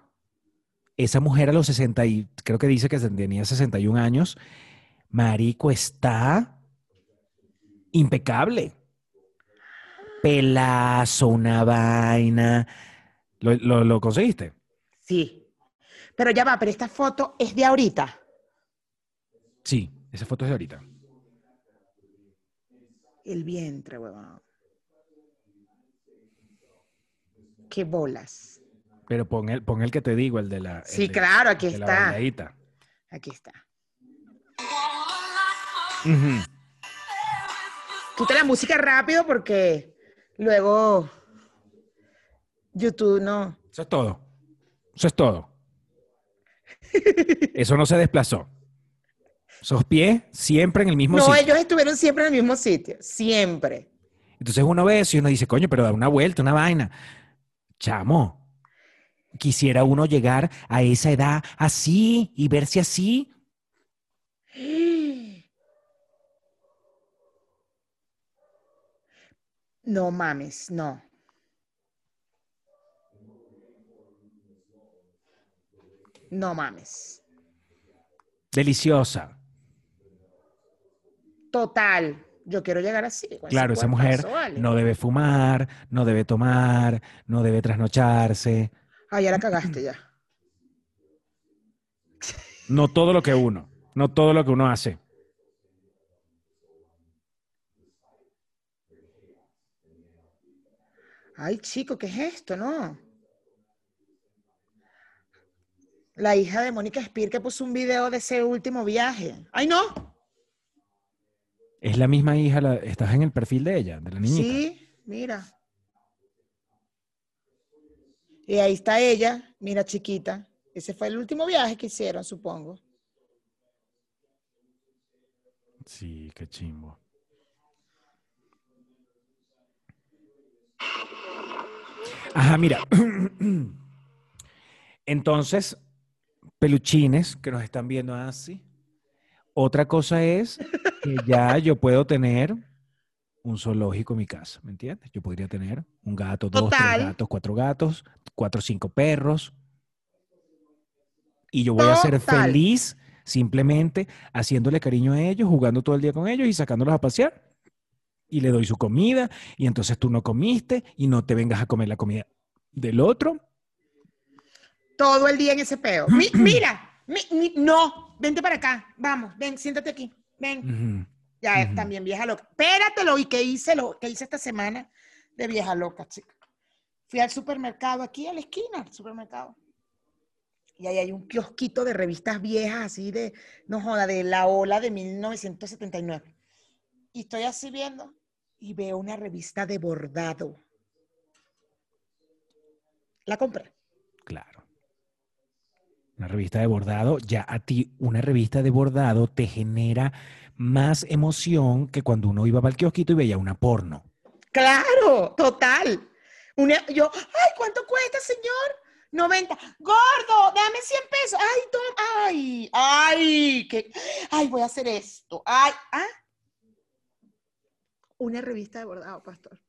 Esa mujer a los 60 y creo que dice que tenía 61 años, marico, está impecable. Pelazo, una vaina. ¿Lo, lo- lo conseguiste? Sí. Pero ya va, pero esta foto es de ahorita. Sí, esa foto es de ahorita. El vientre, huevón. Qué bolas. Pero pon el, pon el que te digo, el de la. el Sí, de- claro, aquí de está. Aquí está. Quita la música rápido porque luego YouTube no. Eso es todo. Eso es todo. [laughs] Eso no se desplazó. Esos pies siempre en el mismo No, sitio. ellos estuvieron siempre en el mismo sitio. Siempre. Entonces uno ve eso y uno dice, coño, pero da una vuelta, una vaina. Chamo, quisiera uno llegar a esa edad así y verse así. No mames, no. No mames. Deliciosa. Total. Yo quiero llegar así. Claro, esa mujer vale. no debe fumar, no debe tomar, no debe trasnocharse. Ah, ya la cagaste ya. No todo lo que uno, no todo lo que uno hace. Ay, chico, ¿qué es esto? No. La hija de Mónica Spear que puso un video de ese último viaje. ¡Ay, no! Es la misma hija, la- estás en el perfil de ella, de la niñita. Sí, mira. Y ahí está ella, mira, chiquita. Ese fue el último viaje que hicieron, supongo. Sí, qué chimbo. Ajá, mira. [clears throat] Entonces, peluchines que nos están viendo así. Otra cosa es que ya yo puedo tener un zoológico en mi casa, ¿me entiendes? Yo podría tener un gato, dos, tres gatos, cuatro gatos, cuatro, cinco perros. Y yo voy a ser feliz simplemente haciéndole cariño a ellos, jugando todo el día con ellos y sacándolos a pasear. Y le doy su comida y entonces tú no comiste y no te vengas a comer la comida del otro. Todo el día en ese peo. Mi- [clears throat] mira, mi- mi- no, vente para acá. Vamos, ven, siéntate aquí. Ven. Ya Ujú. también vieja loca. Espératelo, ¿y qué hice? Lo que hice esta semana de vieja loca, chica. Fui al supermercado aquí a la esquina, al supermercado. Y ahí hay un kiosquito de revistas viejas, así de, no joda, de la ola de 1979. Y estoy así viendo y veo una revista de bordado. La compré. Claro. Una revista de bordado, ya a ti una revista de bordado te genera más emoción que cuando uno iba para el kiosquito y veía una porno. Claro, total. Una- yo, ay, ¿cuánto cuesta, señor? 90. Gordo, dame 100 pesos. Ay, toma, ay, ay, que, ay, voy a hacer esto. Ay, ah. Una revista de bordado, pastor.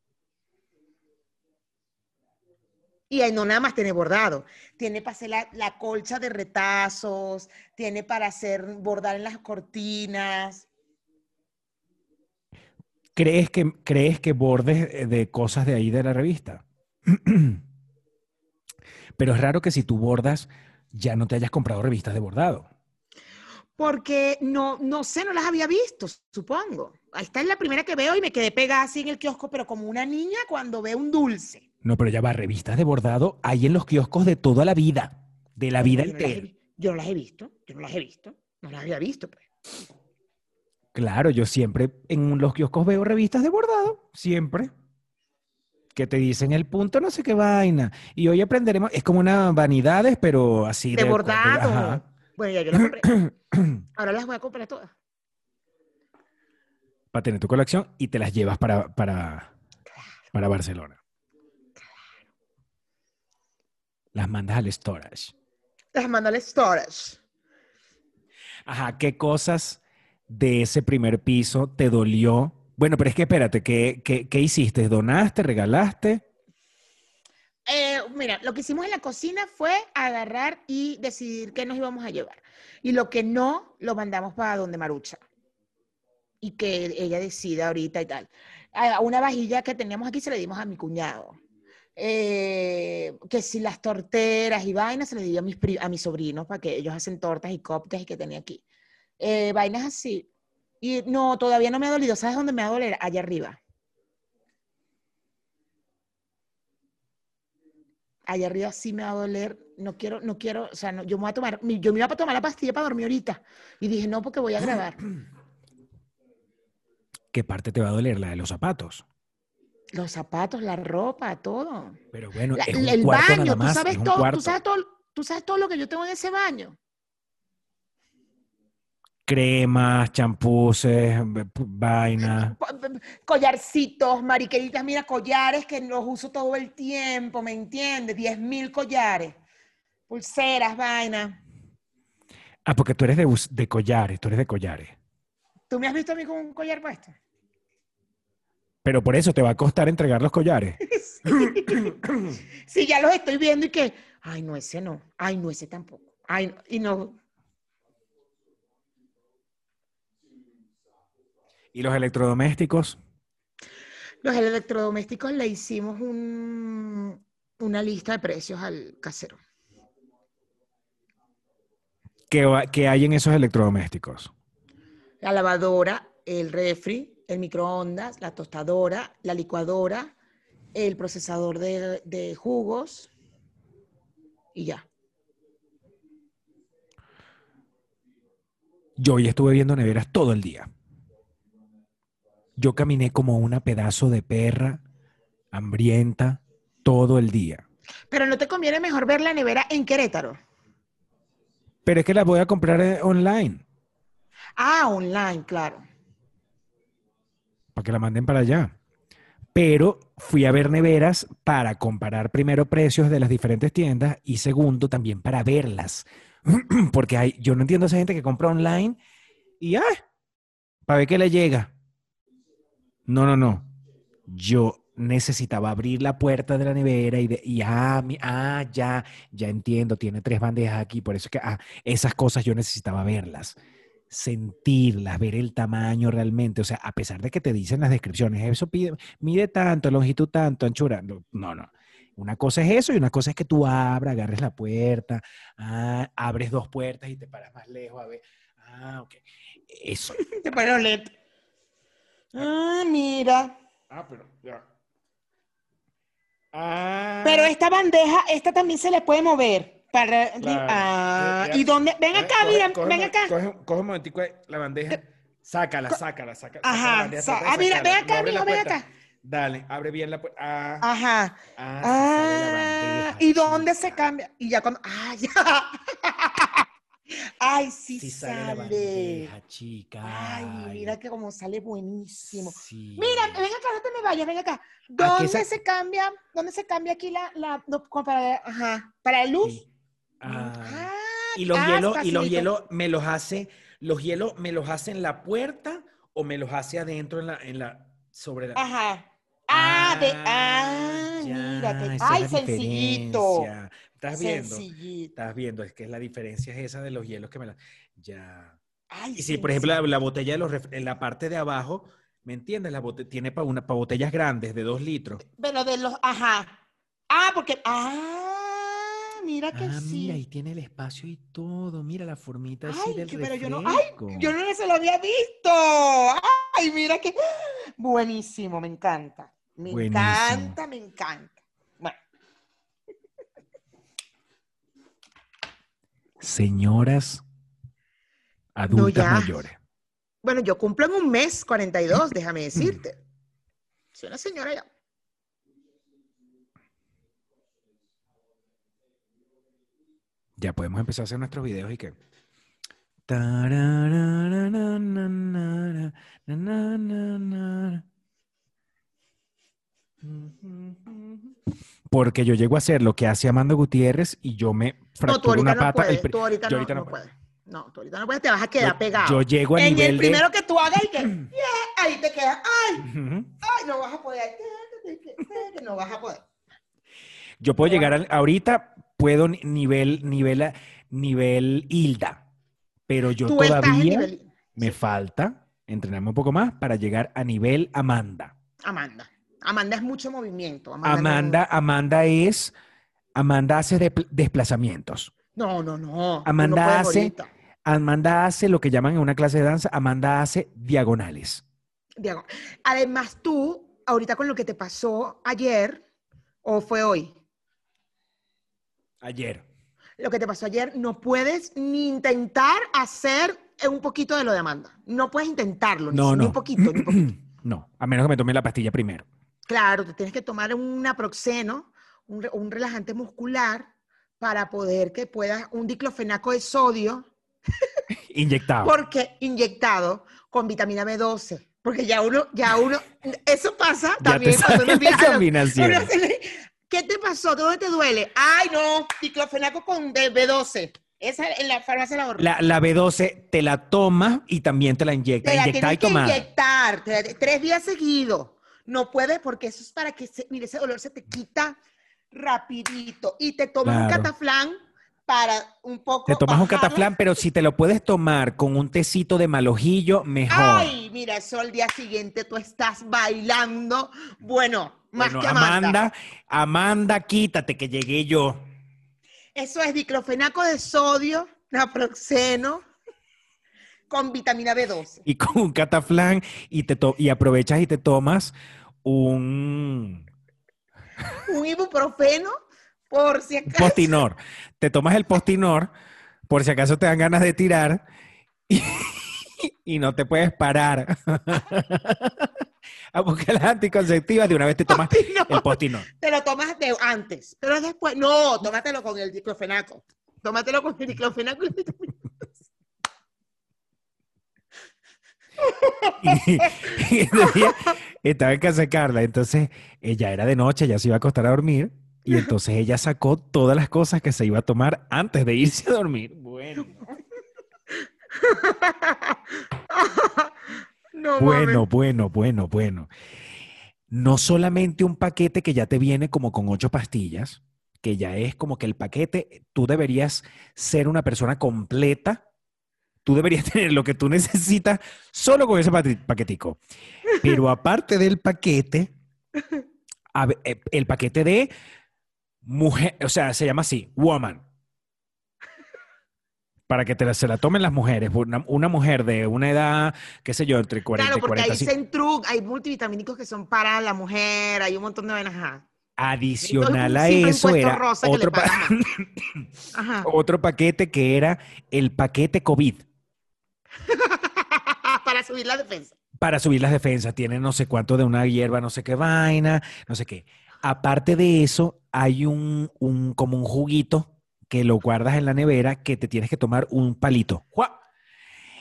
Y ahí no nada más tiene bordado, tiene para hacer la, la colcha de retazos, tiene para hacer bordar en las cortinas. ¿Crees que, ¿Crees que bordes eh, de cosas de ahí de la revista? [clears throat] Pero es raro que si tú bordas, ya no te hayas comprado revistas de bordado. Porque no, no sé, no las había visto, supongo. Esta es la primera que veo y me quedé pegada así en el kiosco, pero como una niña cuando ve un dulce. No, pero ya va, revistas de bordado hay en los kioscos de toda la vida, de la vida yo, no las he, entera. yo no las he visto, yo no las he visto, no las había visto. Pues. Claro, yo siempre en los kioscos veo revistas de bordado, siempre. Que te dicen el punto, no sé qué vaina. Y hoy aprenderemos, es como una vanidades, pero así De bordado. ajá. Bueno, ya yo las compré. [clears throat] Ahora las voy a comprar todas. Para tener tu colección y te las llevas para, para, para Barcelona. Las mandas al storage. Las mando al storage. Ajá, ¿qué cosas de ese primer piso te dolió? Bueno, pero es que espérate, ¿qué, qué, qué hiciste? ¿Donaste? ¿Regalaste? Eh, mira, lo que hicimos en la cocina fue agarrar y decidir qué nos íbamos a llevar. Y lo que no, lo mandamos para donde Marucha. Y que ella decida ahorita y tal. A una vajilla que teníamos aquí se le dimos a mi cuñado. Eh, que si las torteras y vainas se le di a mis, a mis sobrinos para que ellos hacen tortas y cupcakes y que tenía aquí. Eh, vainas así. Y no, todavía no me ha dolido. ¿Sabes dónde me va a doler? Allá arriba. allá arriba sí me va a doler, no quiero, no quiero, o sea, yo me voy a tomar, yo me iba a tomar la pastilla para dormir ahorita y dije, no, porque voy a grabar. ¿Qué parte te va a doler? La de los zapatos. Los zapatos, la ropa, todo. Pero bueno, La- es un el cuarto baño, nada tú más, sabes, todo, cuarto. tú, sabes todo, tú sabes todo lo que yo tengo en ese baño. Cremas, champuses, pu- vainas. Collarcitos, mariqueritas, mira, collares que los uso todo el tiempo, ¿me entiendes? 10 mil collares, pulseras, vainas. Ah, porque tú eres de, de collares, tú eres de collares. ¿Tú me has visto a mí con un collar puesto? Pero por eso te va a costar entregar los collares. [laughs] Sí, ya los estoy viendo y que, ay, no, ese no, ay, no, ese tampoco, ay, no", y no, ¿Y los electrodomésticos? los electrodomésticos le hicimos un- una lista de precios al casero. ¿Qué, qué hay en esos electrodomésticos? La lavadora, el refri, el microondas, la tostadora, la licuadora, el procesador de, de jugos y ya. Yo hoy estuve viendo neveras todo el día. Yo caminé como una pedazo de perra hambrienta todo el día. Pero no te conviene mejor ver la nevera en Querétaro. Pero es que las voy a comprar eh, online Ah, online, claro. Para que la manden para allá. Pero fui a ver neveras para comparar primero precios de las diferentes tiendas y segundo también para verlas. [clears throat] Porque hay, yo no entiendo a esa gente que compra online y ¡ay! para ver qué le llega. No, no, no. Yo necesitaba abrir la puerta de la nevera y, de, y ah, mi- ah, ya, ya entiendo, tiene tres bandejas aquí, por eso es que ah, esas cosas yo necesitaba verlas, sentirlas, ver el tamaño realmente. O sea, a pesar de que te dicen las descripciones, eso pide, mide tanto, longitud tanto, anchura. No, no. Una cosa es eso y una cosa es que tú abras, agarres la puerta, ah, abres dos puertas y te paras más lejos a ver. Ah, ok. Eso. [laughs] Te los lentes. Ah, mira. Ah, pero ya. Ah. Pero esta bandeja, esta también se le puede mover. Para, ah, ¿Y dónde? Ven acá, Coge- mira, coge ven acá. Coge, coge un momentico la bandeja. Sácala, sácala, sácala. Ajá, bandeja, sa- ah, mira, ven acá, mijo, ven acá. Dale, abre bien la puerta. Ah, Ajá. ah, Ah, bandeja, ¿y dónde se cambia? Y ya cuando. ¡Ah, ya! [laughs] ¡Ay, sí, Sí sale la sale! bandeja, chica. Ay, mira que como sale buenísimo. Sí. Mira, ven acá, no te me vayas, ven acá. ¿Dónde se cambia? ¿Dónde se cambia aquí la, la no, para, ajá, para luz? Sí. Ah, Ah, y los ah, hielos, y los hielos me los hace, los hielos me los hace en la puerta o me los hace adentro en la, en la, sobre la. Ajá. Ah, de, ah, Ah, mira, que, ya, es ay, sencillito. ¿Estás viendo? Sencillito. Estás viendo, es que la diferencia es esa de los hielos que me la. Ya. Ay, Y si, por ejemplo, la, botella de los en la parte de abajo, ¿me entiendes? La bote- tiene para una para botellas grandes de dos litros. Pero de los, ajá. Ah, porque, ah, mira que Ah, sí. mira, y tiene el espacio y todo. Mira la formita así Ay, del que- pero yo no, ay, yo no se lo había visto. Ay, mira que buenísimo, me encanta. Me Buenísimo. encanta, me encanta. Bueno, Señoras adultas mayores. bueno, yo cumplo en un mes 42, déjame decirte. Soy una señora ya. Ya podemos empezar a hacer nuestros videos y que. Porque yo llego a hacer lo que hace Amanda Gutiérrez y yo me fracturo una no pata. puedes. Tú ahorita, yo no, ahorita no puedes. No, tú ahorita no puedes, te vas a quedar Yo- pegado. Yo llego a en nivel el de... primero que tú hagas y que, yeah, [laughs] ahí te quedas, ay, ay, no vas a poder, [laughs] no vas a poder. Yo puedo llegar al, ahorita, puedo ni- nivel, nivel, nivel Hilda, pero yo todavía nivel, me falta entrenarme un poco más para llegar a nivel Amanda. Amanda. Amanda es mucho movimiento. Amanda, no- Amanda, Amanda es, Amanda hace depl- desplazamientos. No, no, no. Amanda no hace- ahorita. Amanda hace lo que llaman en una clase de danza, Amanda hace diagonales. Diego. Además, tú, ahorita con lo que te pasó ayer, o fue hoy, Ayer. lo que te pasó ayer, no puedes ni intentar hacer un poquito de lo de Amanda. No puedes intentarlo, ni, No, ni un poquito, ni un poquito. [clears throat] No, a menos que me tome la pastilla primero. Claro, te tienes que tomar un naproxeno, un, un relajante muscular, para poder que puedas, un diclofenaco de sodio, [laughs] Inyectado. porque inyectado con vitamina B12. Porque ya uno, ya uno, eso pasa Ya también cuando uno empieza a- uno le- ¿Qué te pasó? ¿Dónde te duele? Ay, no, diclofenaco con B- B12. Esa en la farmacia la. La, la B12 te la tomas y también te la inyectas. Te la y que tomada. inyectar te la- tres días seguidos. No puedes porque eso es para que, se, mire, ese dolor se te quita rapidito. Y te tomas un cataflán para un poco Te tomas un cataflán, pero si te lo puedes tomar con un tecito de malojillo, mejor. Ay, mira, eso al día siguiente tú estás bailando. Bueno, más Bueno, que Amanda. Amanda, Amanda, quítate que llegué yo. Eso es diclofenaco de sodio, naproxeno, con vitamina B12. Y con un cataflán y, te y aprovechas y te tomas un Un ibuprofeno, por si acaso. postinor. Te tomas el postinor por si acaso te dan ganas de tirar y, y no te puedes parar. [laughs] A buscar las anticonceptivas de una vez te tomas Postinor. el postinor. Te lo tomas de antes, pero después, no, tómatelo con el diclofenaco. Tómatelo con el diclofenaco y [laughs] Y, y estaba en casa de Carla, entonces ella era de noche, ya se iba a acostar a dormir, y entonces ella sacó todas las cosas que se iba a tomar antes de irse a dormir. Bueno, [laughs] No, bueno, mames. bueno, bueno, bueno. No solamente un paquete que ya te viene como con ocho pastillas, que ya es como que el paquete, tú deberías ser una persona completa, tú deberías [laughs] tener lo que tú necesitas solo con ese paquetico. Pero aparte del paquete, eh, el paquete de mujer, o sea, se llama así, woman. Para que te la- se la tomen las mujeres. Una, una mujer de una edad, qué sé yo, entre 40 Claro, y porque 40. hay sí. Centruc, hay multivitamínicos que son para la mujer, hay un montón de vainas. Adicional a eso era otro, pa- [laughs] Ajá. otro paquete que era el paquete COVID [laughs] para subir la defensa. para subir las defensas. Tiene no sé cuánto de una hierba, no sé qué vaina, no sé qué. Aparte de eso, hay un, un como un juguito que lo guardas en la nevera que te tienes que tomar un palito. ¡Jua!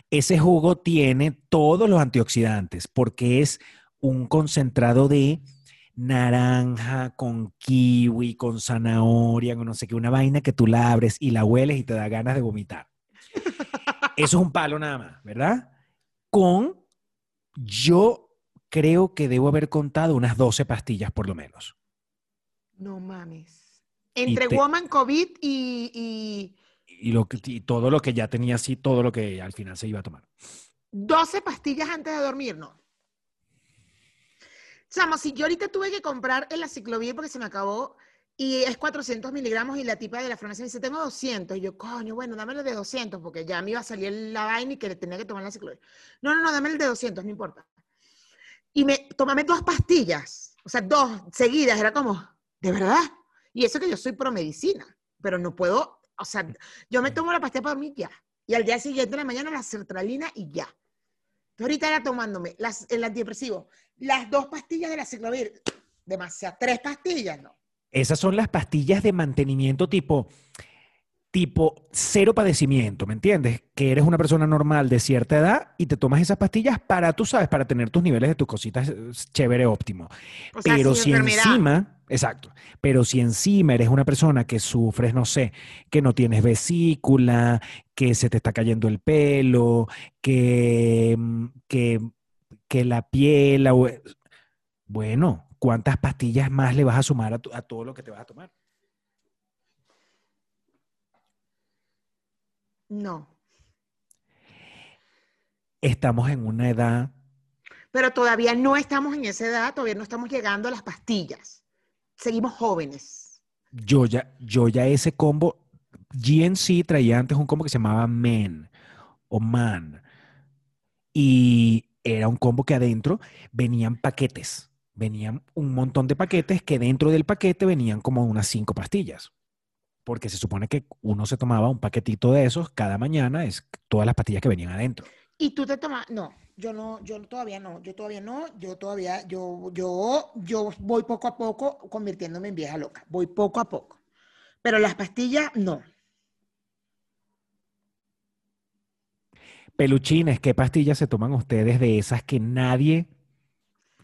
Ese jugo tiene todos los antioxidantes porque es un concentrado de naranja con kiwi, con zanahoria, con no sé qué, una vaina que tú la abres y la hueles y te da ganas de vomitar. [laughs] Eso es un palo nada más, ¿verdad? Con, yo creo que debo haber contado unas 12 pastillas por lo menos. No mames. Entre te- Woman COVID y, y Y, lo que, y todo lo que ya tenía así, todo lo que al final se iba a tomar. 12 pastillas antes de dormir, no. Chamo, si yo ahorita tuve que comprar el aciclovir porque se me acabó y es 400 miligramos y la tipa de la farmacia me dice, tengo 200. Y yo, coño, bueno, dame el de 200 porque ya me iba a salir la vaina y que le tenía que tomar el aciclovir. No, no, no, dame el de 200, no importa. Y me, tómame dos pastillas, o sea, dos seguidas, era como, ¿de verdad? Y eso que yo soy pro medicina, pero no puedo, o sea, yo me tomo la pastilla para dormir ya. Y al día siguiente de la mañana la sertralina y ya. Entonces ahorita era tomándome las, el antidepresivo, las dos pastillas de la ciclovir, demasiado, tres pastillas, no. Esas son las pastillas de mantenimiento tipo, tipo cero padecimiento, ¿me entiendes? Que eres una persona normal de cierta edad y te tomas esas pastillas para, tú sabes, para tener tus niveles de tus cositas eh, chévere, óptimo. O sea, Pero si encima, exacto, pero si encima eres una persona que sufres, no sé, que no tienes vesícula, que se te está cayendo el pelo, que, mm, que, que la piel, bueno, ¿cuántas pastillas más le vas a sumar a, tu- a todo lo que te vas a tomar? No. Estamos en una edad, Pero todavía no estamos en esa edad, todavía no estamos llegando a las pastillas. Seguimos jóvenes. yo ya, yo ya ese combo, GNC traía antes un combo que se llamaba Men o Man. Y era un combo que adentro venían paquetes. Venían un montón de paquetes que dentro del paquete venían como unas cinco pastillas. Porque se supone que uno se tomaba un paquetito de esos cada mañana, es todas las pastillas que venían adentro. Y tú te tomas, no, yo no, yo todavía no, yo todavía no, yo todavía, yo, yo, yo voy poco a poco convirtiéndome en vieja loca, voy poco a poco. Pero las pastillas, no. Peluchines, ¿qué pastillas se toman ustedes de esas que nadie...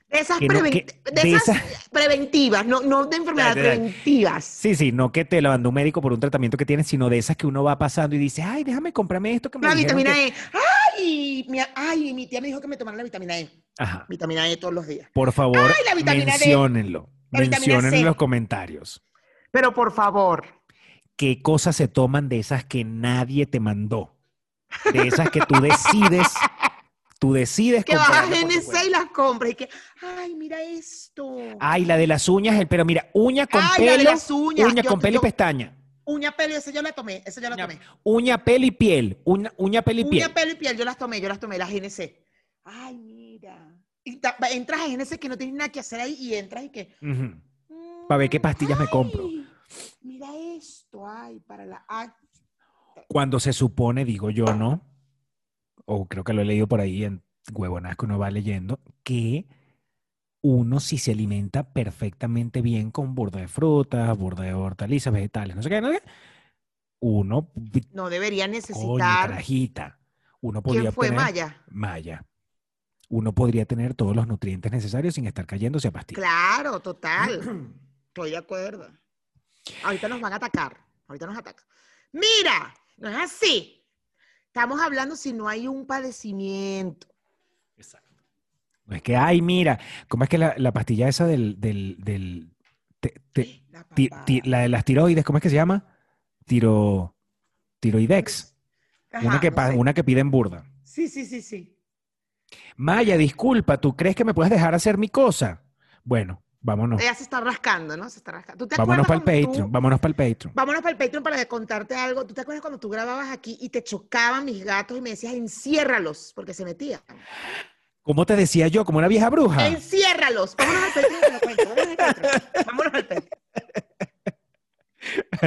De esas, no- preven- que- de de esas esas- [laughs] preventivas, no, no de enfermedades preventivas. Sí, sí, no que te la mandó un médico por un tratamiento que tienes, sino de esas que uno va pasando y dice, ay, déjame comprarme esto que me La vitamina que-". E. ¡Ay! Mi, ay, mi tía me dijo que me tomara la vitamina E. Ajá. Vitamina E todos los días. Por favor, Ay, la vitamina menciónenlo. La C. en los comentarios. Pero por favor, ¿Qué cosas se toman de esas que nadie te mandó? De esas que tú decides, [laughs] tú decides que vas a GNC y las compras y que, ay, mira esto. Ay, la de las uñas, el- pero mira, uña con Ay, la de pelo, las uñas. uña Yo- con pelo y pestaña. Uña, pelo, esa yo la tomé, esa yo la Uña, tomé. uña, pelo y piel. Uña, uña pelo y Uña, piel. pelo y piel, yo las tomé, yo las tomé, las GNC. Ay, mira. Y entras a GNC que no tienes nada que hacer ahí y entras y que... Ujú. Pa' ver qué pastillas me compro. "Ay, Mira esto, ay, para la... ay". Cuando se supone, digo yo, ¿no? O creo que lo he leído por ahí en huevonas que uno va leyendo, que uno si se alimenta perfectamente bien con burda de frutas, burda de hortalizas, vegetales, no sé qué, no sé qué, uno, No debería necesitar... carajita, uno podría ¿Quién fue obtener- Maya? Maya. Uno podría tener todos los nutrientes necesarios sin estar cayéndose a pastillas. Claro, total. [clears throat] Estoy de acuerdo. Ahorita nos van a atacar. Ahorita nos atacan. Mira, no es así. Estamos hablando si no hay un padecimiento. No es que, ay, mira, ¿cómo es que la, la pastilla esa del, del, del te- te- La ti- papada. ti- la de las tiroides, ¿cómo es que se llama? Tiro, tiroidex. una, que, no sé. una que piden burda. Sí, sí, sí, sí. Maya, disculpa, ¿tú crees que me puedes dejar hacer mi cosa? Bueno, Vámonos. Ella se está rascando, ¿no? Se está rascando. Vámonos para el Patreon, vámonos para el Patreon. Vámonos para el Patreon para contarte algo. ¿Tú te acuerdas cuando tú grababas aquí y te chocaban mis gatos y me decías, enciérralos, porque se metían? ¿Cómo te decía yo? Como una vieja bruja. Enciérralos. Vámonos al Patreon. Vámonos al Patreon. Vámonos al Patreon.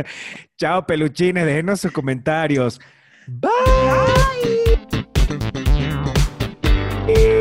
[laughs] Chao, peluchines. Déjenos sus comentarios. Bye. Bye. Eh.